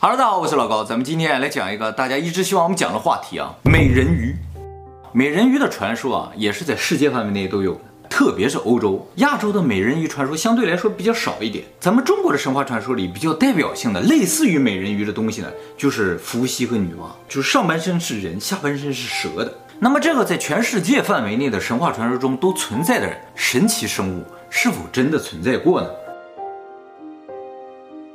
Hello，大家好，我是老高，咱们今天来讲一个大家一直希望我们讲的话题啊，美人鱼。美人鱼的传说啊，也是在世界范围内都有的，特别是欧洲、亚洲的美人鱼传说相对来说比较少一点。咱们中国的神话传说里比较代表性的，类似于美人鱼的东西呢，就是伏羲和女娲，就是上半身是人，下半身是蛇的。那么这个在全世界范围内的神话传说中都存在的神奇生物，是否真的存在过呢？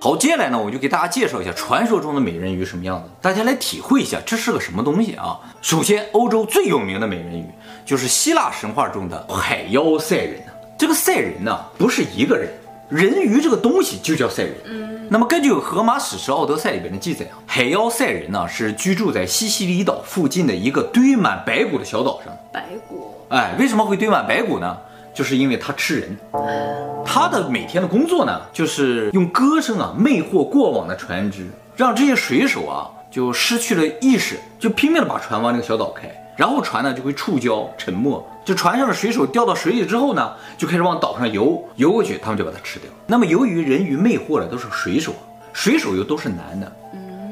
好，接下来呢，我就给大家介绍一下传说中的美人鱼什么样子，大家来体会一下这是个什么东西啊。首先，欧洲最有名的美人鱼就是希腊神话中的海妖赛人。这个赛人呢，不是一个人，人鱼这个东西就叫赛人。嗯。那么根据荷马史诗《奥德赛》里边的记载啊，海妖赛人呢是居住在西西里岛附近的一个堆满白骨的小岛上。白骨。哎，为什么会堆满白骨呢？就是因为他吃人，他的每天的工作呢，就是用歌声啊魅惑过往的船只，让这些水手啊就失去了意识，就拼命的把船往那个小岛开，然后船呢就会触礁沉没，就船上的水手掉到水里之后呢，就开始往岛上游，游过去他们就把它吃掉。那么由于人鱼魅惑的都是水手，水手又都是男的，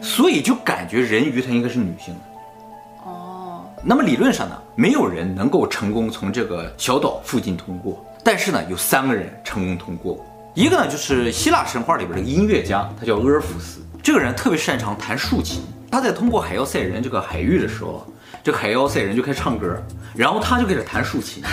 所以就感觉人鱼它应该是女性的。哦。那么理论上呢，没有人能够成功从这个小岛附近通过。但是呢，有三个人成功通过。一个呢，就是希腊神话里边的音乐家，他叫俄尔甫斯。这个人特别擅长弹竖琴。他在通过海妖赛人这个海域的时候，这海妖赛人就开始唱歌，然后他就开始弹竖琴。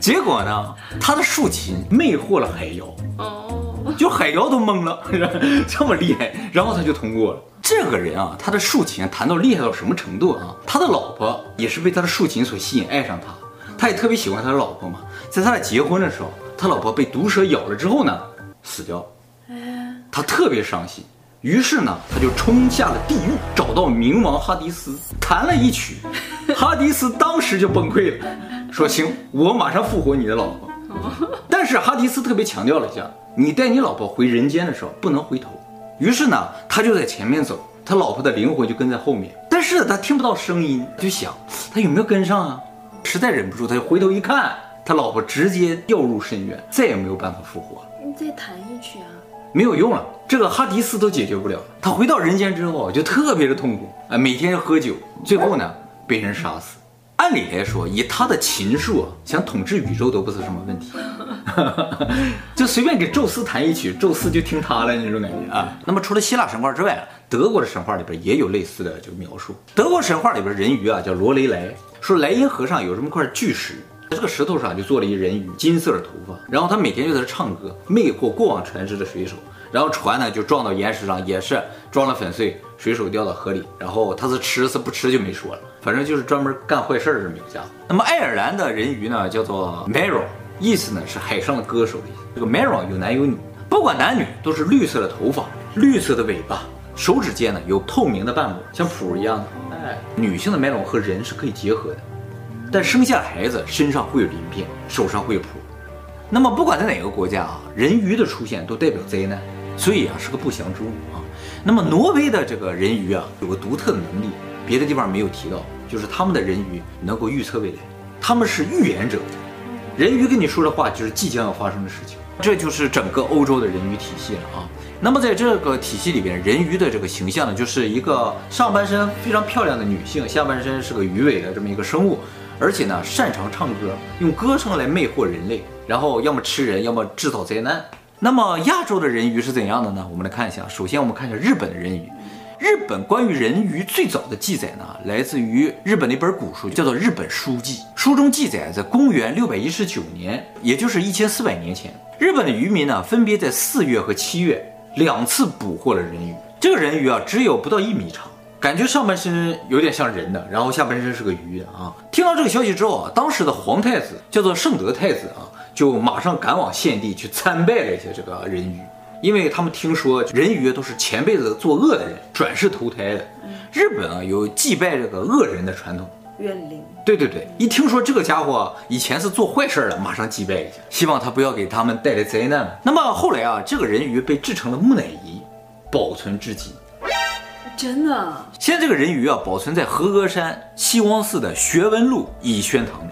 结果呢，他的竖琴魅惑了海妖，哦就海妖都懵了，这么厉害，然后他就通过了。这个人啊，他的竖琴弹到厉害到什么程度啊？他的老婆也是被他的竖琴所吸引，爱上他。他也特别喜欢他的老婆嘛。在他俩结婚的时候，他老婆被毒蛇咬了之后呢，死掉了。他特别伤心，于是呢，他就冲下了地狱，找到冥王哈迪斯，弹了一曲。哈迪斯当时就崩溃了，说：“行，我马上复活你的老婆。”但是哈迪斯特别强调了一下，你带你老婆回人间的时候不能回头。于是呢，他就在前面走，他老婆的灵魂就跟在后面。但是他听不到声音，就想他有没有跟上啊？实在忍不住，他就回头一看，他老婆直接掉入深渊，再也没有办法复活。你再弹一曲啊？没有用了，这个哈迪斯都解决不了。他回到人间之后就特别的痛苦啊，每天喝酒，最后呢被人杀死。按理来说，以他的琴术啊，想统治宇宙都不是什么问题。就随便给宙斯弹一曲，宙斯就听他了那种感觉啊。那么除了希腊神话之外，德国的神话里边也有类似的这个描述。德国神话里边人鱼啊叫罗雷莱，说莱茵河上有这么块巨石，在这个石头上就做了一人鱼，金色的头发，然后他每天就在这唱歌，魅惑过往船只的水手，然后船呢就撞到岩石上，也是撞了粉碎，水手掉到河里，然后他是吃是不吃就没说了，反正就是专门干坏事的这么一个家伙。那么爱尔兰的人鱼呢叫做 Mero，。意思呢是海上的歌手的意思。这个 Merrow 有男有女，不管男女都是绿色的头发，绿色的尾巴，手指间呢有透明的瓣膜，像蹼一样的。哎，女性的 Merrow 和人是可以结合的，但生下孩子身上会有鳞片，手上会有蹼。那么不管在哪个国家啊，人鱼的出现都代表灾难，所以啊是个不祥之物啊。那么挪威的这个人鱼啊有个独特的能力，别的地方没有提到，就是他们的人鱼能够预测未来，他们是预言者。人鱼跟你说的话就是即将要发生的事情，这就是整个欧洲的人鱼体系了啊。那么在这个体系里边，人鱼的这个形象呢，就是一个上半身非常漂亮的女性，下半身是个鱼尾的这么一个生物，而且呢擅长唱歌，用歌声来魅惑人类，然后要么吃人，要么制造灾难。那么亚洲的人鱼是怎样的呢？我们来看一下，首先我们看一下日本的人鱼。日本关于人鱼最早的记载呢，来自于日本的一本古书，叫做《日本书记》。书中记载，在公元六百一十九年，也就是一千四百年前，日本的渔民呢，分别在四月和七月两次捕获了人鱼。这个人鱼啊，只有不到一米长，感觉上半身有点像人的，然后下半身是个鱼啊。听到这个消息之后啊，当时的皇太子叫做圣德太子啊，就马上赶往献帝去参拜了一下这个人鱼。因为他们听说人鱼都是前辈子作恶的人转世投胎的。日本啊有祭拜这个恶人的传统，怨灵。对对对，一听说这个家伙以前是做坏事的，马上祭拜一下，希望他不要给他们带来灾难。那么后来啊，这个人鱼被制成了木乃伊，保存至今。真的？现在这个人鱼啊，保存在和歌山西光寺的学文路乙宣堂里。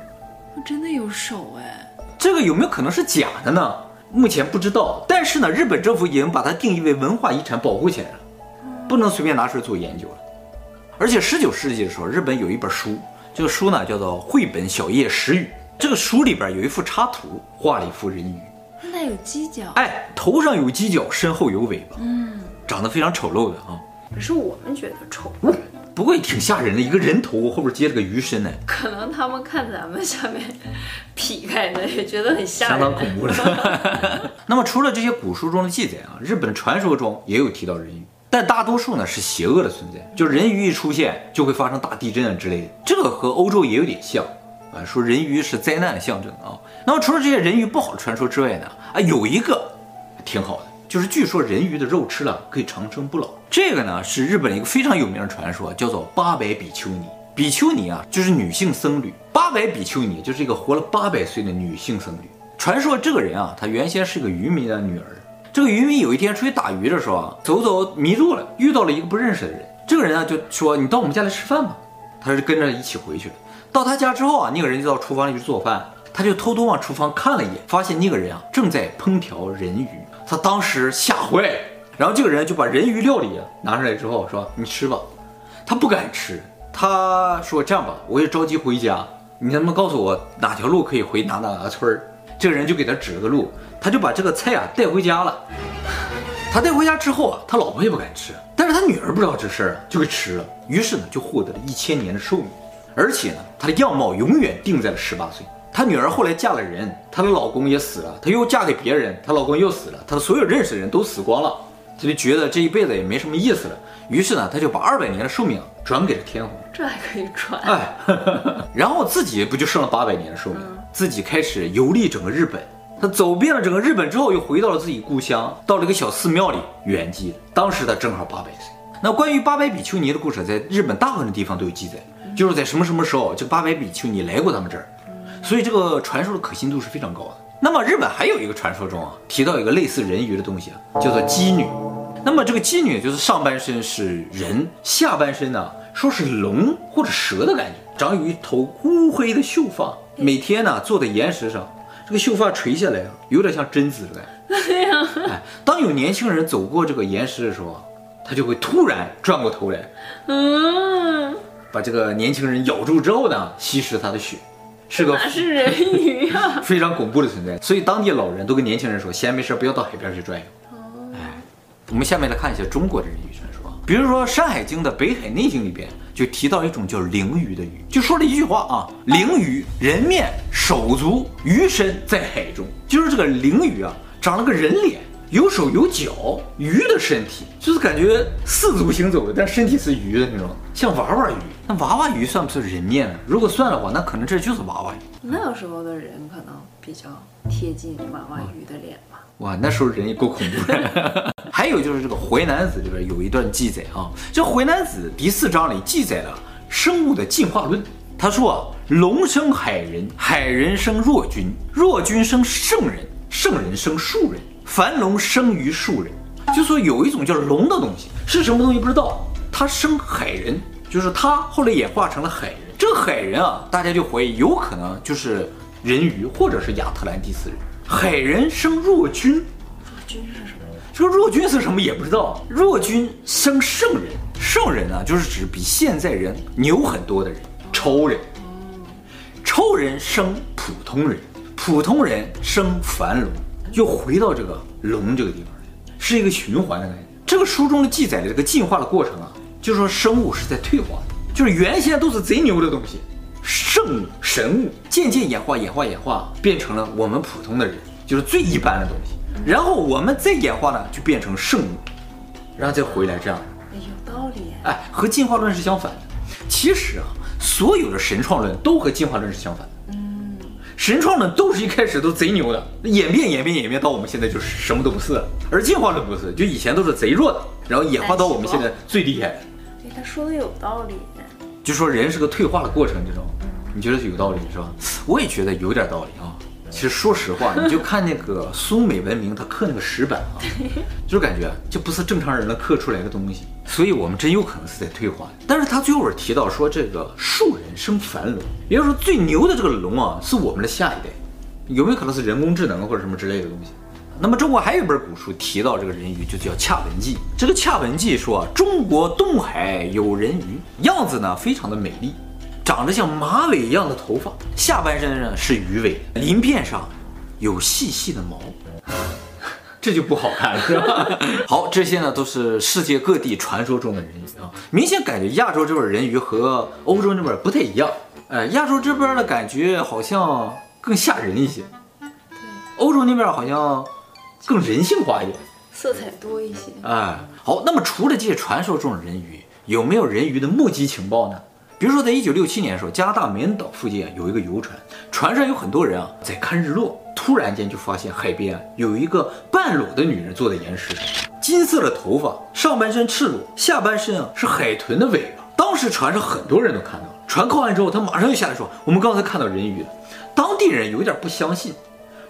真的有手哎？这个有没有可能是假的呢？目前不知道，但是呢，日本政府已经把它定义为文化遗产保护起来了，不能随便拿出来做研究了。而且十九世纪的时候，日本有一本书，这个书呢叫做《绘本小叶石语》，这个书里边有一幅插图，画了一幅人鱼，那它有犄角，哎，头上有犄角，身后有尾巴，嗯，长得非常丑陋的啊。可是我们觉得丑。不过也挺吓人的，一个人头后边接了个鱼身呢。可能他们看咱们下面劈开的，也觉得很吓人，相当恐怖的。那么除了这些古书中的记载啊，日本传说中也有提到人鱼，但大多数呢是邪恶的存在，就人鱼一出现就会发生大地震啊之类的。这个和欧洲也有点像啊，说人鱼是灾难的象征啊。那么除了这些人鱼不好的传说之外呢，啊有一个挺好的。就是据说人鱼的肉吃了可以长生不老，这个呢是日本一个非常有名的传说，叫做八百比丘尼。比丘尼啊就是女性僧侣，八百比丘尼就是一个活了八百岁的女性僧侣。传说这个人啊，她原先是个渔民的女儿。这个渔民有一天出去打鱼的时候啊，走走迷路了，遇到了一个不认识的人。这个人啊就说：“你到我们家来吃饭吧。”他就跟着一起回去了。到他家之后啊，那个人就到厨房里去做饭，他就偷偷往厨房看了一眼，发现那个人啊正在烹调人鱼。他当时吓坏了，然后这个人就把人鱼料理拿上来之后说：“你吃吧。”他不敢吃，他说：“这样吧，我也着急回家，你能不能告诉我哪条路可以回哪哪个村儿？”这个人就给他指了个路，他就把这个菜啊带回家了。他带回家之后啊，他老婆也不敢吃，但是他女儿不知道这事儿，就给吃了。于是呢，就获得了一千年的寿命，而且呢，他的样貌永远定在了十八岁。她女儿后来嫁了人，她的老公也死了，她又嫁给别人，她老公又死了，她的所有认识的人都死光了，她就觉得这一辈子也没什么意思了。于是呢，她就把二百年的寿命转给了天皇，这还可以转？哎，然后自己不就剩了八百年的寿命，嗯、自己开始游历整个日本。她走遍了整个日本之后，又回到了自己故乡，到了一个小寺庙里圆寂了。当时她正好八百岁。那关于八百比丘尼的故事，在日本大部分的地方都有记载，嗯、就是在什么什么时候，这八百比丘尼来过他们这儿。所以这个传说的可信度是非常高的。那么日本还有一个传说中啊，提到一个类似人鱼的东西啊，叫做姬女。那么这个姬女就是上半身是人，下半身呢说是龙或者蛇的感觉，长有一头乌黑的秀发，每天呢坐在岩石上，这个秀发垂下来啊，有点像贞子的感觉。哎，当有年轻人走过这个岩石的时候啊，他就会突然转过头来，嗯，把这个年轻人咬住之后呢，吸食他的血。是个是人鱼啊，非常恐怖的存在。所以当地老人都跟年轻人说，闲没事不要到海边去转悠。哦，哎，我们下面来看一下中国的人鱼传说。比如说《山海经》的《北海内经》里边就提到一种叫灵鱼的鱼，就说了一句话啊：灵鱼，人面手足鱼身在海中，就是这个灵鱼啊，长了个人脸。有手有脚，鱼的身体就是感觉四足行走的，但身体是鱼的那种，像娃娃鱼。那娃娃鱼算不算人面呢？如果算的话，那可能这就是娃娃鱼。那时候的人可能比较贴近娃娃鱼的脸吧。哇，那时候人也够恐怖的。还有就是这个《淮南子》里边有一段记载啊，这《淮南子》第四章里记载了生物的进化论。他说啊，龙生海人，海人生若君，若君生圣人，圣人生庶人。凡龙生于庶人，就说有一种叫龙的东西，是什么东西不知道。它生海人，就是他后来演化成了海人。这个海人啊，大家就怀疑有可能就是人鱼或者是亚特兰蒂斯人。海人生弱君，弱君是什么？这个弱君是什么也不知道。弱君生圣人，圣人啊，就是指比现在人牛很多的人，超人。超人生普通人，普通人生凡龙。又回到这个龙这个地方来，是一个循环的概念。这个书中的记载的这个进化的过程啊，就是说生物是在退化的，就是原先都是贼牛的东西，圣物神物渐渐演化、演化、演化，变成了我们普通的人，就是最一般的东西。然后我们再演化呢，就变成圣物，然后再回来这样。有道理。哎，和进化论是相反的。其实啊，所有的神创论都和进化论是相反的。神创论都是一开始都贼牛的，演变演变演变到我们现在就是什么都不是了。而进化论不是，就以前都是贼弱的，然后演化到我们现在最厉害的。哎，他说的有道理。就说人是个退化的过程，这种，你觉得有道理是吧？我也觉得有点道理啊。其实说实话，你就看那个苏美文明，他刻那个石板啊，就是感觉这不是正常人能刻出来的东西，所以我们真有可能是在退化。但是他最后边提到说，这个树人生繁龙，也就是说最牛的这个龙啊，是我们的下一代，有没有可能是人工智能或者什么之类的东西？那么中国还有一本古书提到这个人鱼，就叫《恰文记》。这个《恰文记》说，中国东海有人鱼，样子呢非常的美丽。长得像马尾一样的头发，下半身呢是鱼尾，鳞片上有细细的毛，这就不好看了，是吧？好，这些呢都是世界各地传说中的人鱼啊，明显感觉亚洲这边人鱼和欧洲那边不太一样。呃，亚洲这边的感觉好像更吓人一些，欧洲那边好像更人性化一点，色彩多一些。哎，好，那么除了这些传说中的人鱼，有没有人鱼的目击情报呢？比如说，在一九六七年的时候，加拿大梅恩岛附近啊有一个游船，船上有很多人啊，在看日落。突然间就发现海边有一个半裸的女人坐在岩石上，金色的头发，上半身赤裸，下半身啊是海豚的尾巴。当时船上很多人都看到了，船靠岸之后，他马上就下来说：“我们刚才看到人鱼了。”当地人有点不相信。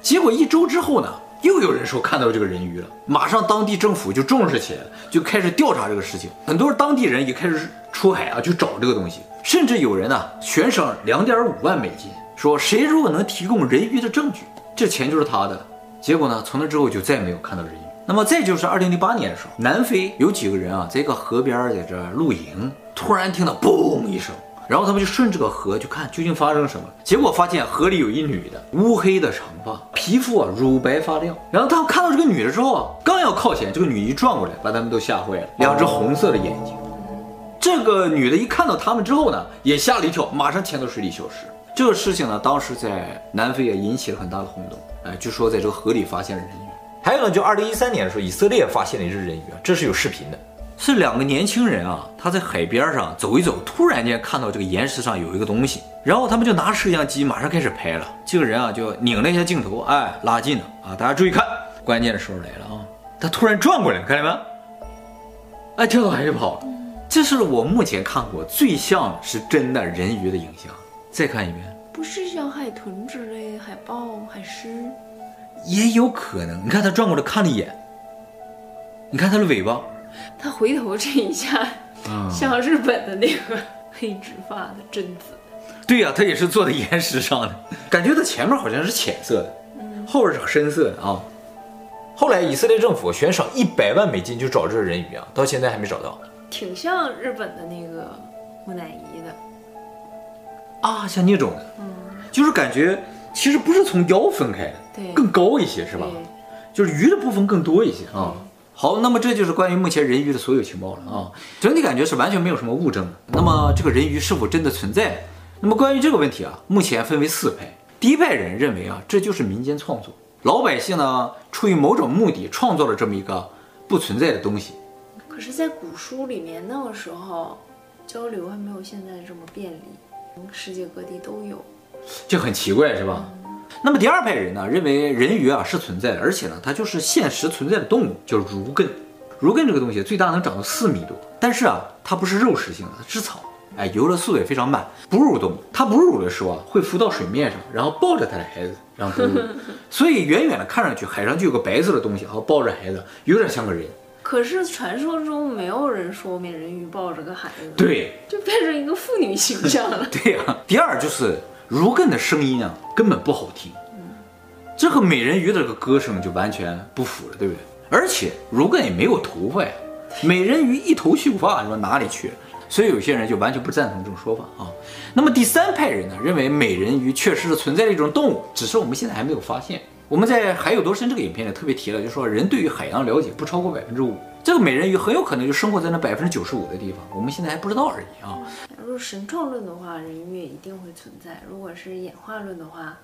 结果一周之后呢，又有人说看到这个人鱼了，马上当地政府就重视起来了，就开始调查这个事情。很多当地人也开始出海啊去找这个东西。甚至有人呢，悬赏两点五万美金，说谁如果能提供人鱼的证据，这钱就是他的。结果呢，从那之后就再也没有看到人鱼。那么再就是二零零八年的时候，南非有几个人啊，在一个河边在这露营，突然听到嘣一声，然后他们就顺这个河去看究竟发生了什么。结果发现河里有一女的，乌黑的长发，皮肤啊乳白发亮。然后他们看到这个女的之后啊，刚要靠前，这个女一转过来，把他们都吓坏了，两只红色的眼睛。这个女的一看到他们之后呢，也吓了一跳，马上潜到水里消失。这个事情呢，当时在南非也引起了很大的轰动。哎，就说在这个河里发现了人鱼。还有呢，就二零一三年的时候，以色列发现了一只人鱼啊，这是有视频的，是两个年轻人啊，他在海边上走一走，突然间看到这个岩石上有一个东西，然后他们就拿摄像机马上开始拍了。这个人啊，就拧了一下镜头，哎，拉近了啊，大家注意看，关键的时候来了啊，他突然转过来，看见没？哎，跳到海里跑了。这是我目前看过最像是真的人鱼的影像。再看一遍，不是像海豚之类的海豹、海狮，也有可能。你看他转过来看了一眼，你看他的尾巴，他回头这一下，嗯、像日本的那个黑直发的贞子。对呀、啊，他也是坐在岩石上的，感觉他前面好像是浅色的，嗯、后边是深色的啊。后来以色列政府悬赏一百万美金就找这个人鱼啊，到现在还没找到。挺像日本的那个木乃伊的啊，像那种就是感觉其实不是从腰分开的，对，更高一些是吧？就是鱼的部分更多一些啊。好，那么这就是关于目前人鱼的所有情报了啊。整体感觉是完全没有什么物证的。那么这个人鱼是否真的存在？那么关于这个问题啊，目前分为四派。第一派人认为啊，这就是民间创作，老百姓呢出于某种目的创造了这么一个不存在的东西。可是，在古书里面，那个时候交流还没有现在这么便利，世界各地都有，就很奇怪，是吧？嗯、那么第二派人呢，认为人鱼啊是存在的，而且呢，它就是现实存在的动物，叫儒艮。儒艮这个东西最大能长到四米多，但是啊，它不是肉食性的，它吃草，哎，游的速度也非常慢。哺乳动物，它哺乳的时候啊，会浮到水面上，然后抱着它的孩子，然后哺乳。所以远远的看上去，海上就有个白色的东西，然后抱着孩子，有点像个人。可是传说中没有人说美人鱼抱着个孩子，对，就变成一个妇女形象了。对呀、啊，第二就是如艮的声音啊，根本不好听，这和美人鱼的这个歌声就完全不符了，对不对？而且如艮也没有头发呀，美人鱼一头秀发，你说哪里去？所以有些人就完全不赞同这种说法啊。那么第三派人呢，认为美人鱼确实是存在的一种动物，只是我们现在还没有发现。我们在《海有多深》这个影片里特别提了，就是说人对于海洋了解不超过百分之五，这个美人鱼很有可能就生活在那百分之九十五的地方，我们现在还不知道而已啊。如果神创论的话，人鱼也一定会存在；如果是演化论的话，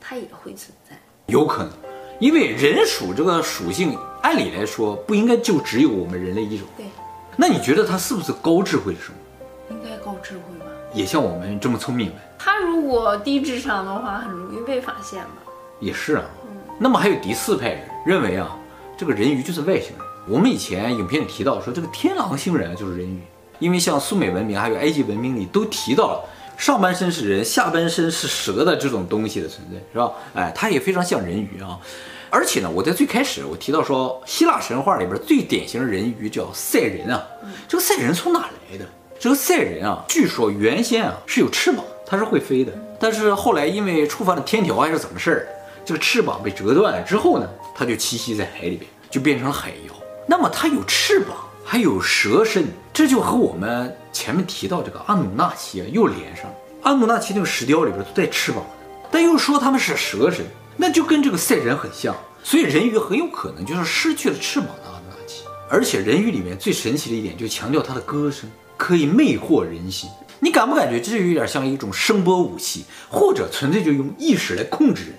它也会存在。有可能，因为人属这个属性，按理来说不应该就只有我们人类一种。对。那你觉得它是不是高智慧的生物？应该高智慧吧。也像我们这么聪明呗。它如果低智商的话，很容易被发现吧？也是啊。那么还有第四派人认为啊，这个人鱼就是外星人。我们以前影片提到说，这个天狼星人就是人鱼，因为像苏美文明还有埃及文明里都提到了上半身是人，下半身是蛇的这种东西的存在，是吧？哎，它也非常像人鱼啊。而且呢，我在最开始我提到说，希腊神话里边最典型的人鱼叫赛人啊。这个赛人从哪来的？这个赛人啊，据说原先啊是有翅膀，它是会飞的。但是后来因为触犯了天条还是怎么事儿，这个翅膀被折断了之后呢，它就栖息在海里边，就变成了海妖。那么它有翅膀，还有蛇身，这就和我们前面提到这个阿努纳奇啊又连上了。阿努纳奇那个石雕里边都带翅膀的，但又说他们是蛇身，那就跟这个赛人很像。所以人鱼很有可能就是失去了翅膀的阿努纳奇。而且人鱼里面最神奇的一点，就强调它的歌声。可以魅惑人心，你感不感觉这就有点像一种声波武器，或者纯粹就用意识来控制人？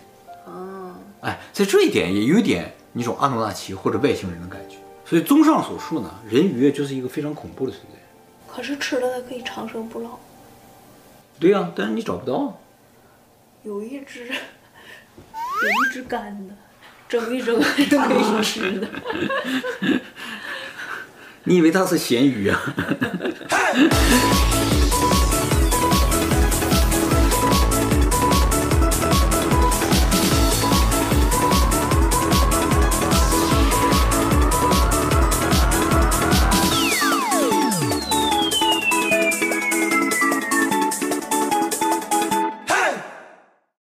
哦，哎，在这一点也有点那种阿努纳奇或者外星人的感觉。所以综上所述呢，人鱼就是一个非常恐怖的存在。可是吃了它可以长生不老。对呀、啊，但是你找不到。有一只，有一只干的，蒸一蒸还可以吃的。你以为它是咸鱼啊？